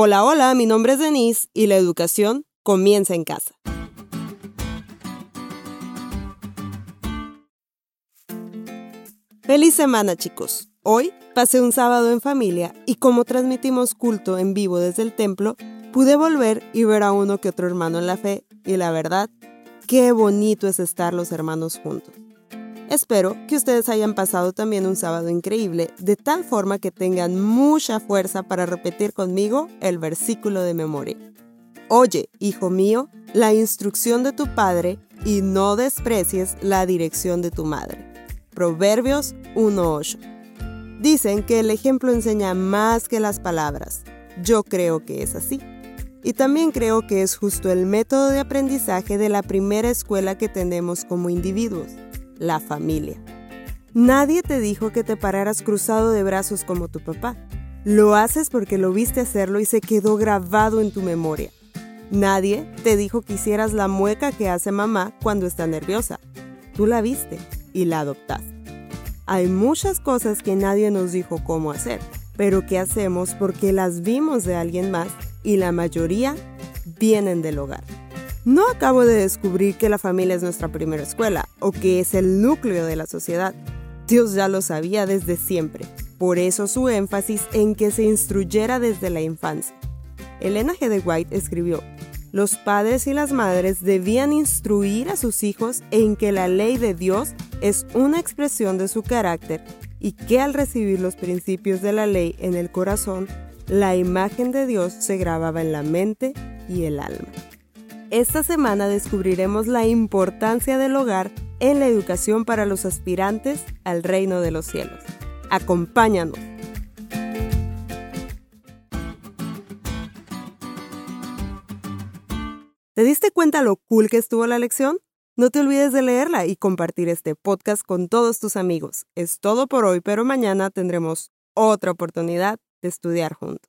Hola, hola, mi nombre es Denise y la educación comienza en casa. Feliz semana chicos. Hoy pasé un sábado en familia y como transmitimos culto en vivo desde el templo, pude volver y ver a uno que otro hermano en la fe y la verdad, qué bonito es estar los hermanos juntos. Espero que ustedes hayan pasado también un sábado increíble, de tal forma que tengan mucha fuerza para repetir conmigo el versículo de memoria. Oye, hijo mío, la instrucción de tu padre y no desprecies la dirección de tu madre. Proverbios 1.8. Dicen que el ejemplo enseña más que las palabras. Yo creo que es así. Y también creo que es justo el método de aprendizaje de la primera escuela que tenemos como individuos la familia. Nadie te dijo que te pararas cruzado de brazos como tu papá. Lo haces porque lo viste hacerlo y se quedó grabado en tu memoria. Nadie te dijo que hicieras la mueca que hace mamá cuando está nerviosa. Tú la viste y la adoptaste. Hay muchas cosas que nadie nos dijo cómo hacer, pero que hacemos porque las vimos de alguien más y la mayoría vienen del hogar. No acabo de descubrir que la familia es nuestra primera escuela o que es el núcleo de la sociedad. Dios ya lo sabía desde siempre. Por eso su énfasis en que se instruyera desde la infancia. Elena G. White escribió, los padres y las madres debían instruir a sus hijos en que la ley de Dios es una expresión de su carácter y que al recibir los principios de la ley en el corazón, la imagen de Dios se grababa en la mente y el alma. Esta semana descubriremos la importancia del hogar en la educación para los aspirantes al reino de los cielos. Acompáñanos. ¿Te diste cuenta lo cool que estuvo la lección? No te olvides de leerla y compartir este podcast con todos tus amigos. Es todo por hoy, pero mañana tendremos otra oportunidad de estudiar juntos.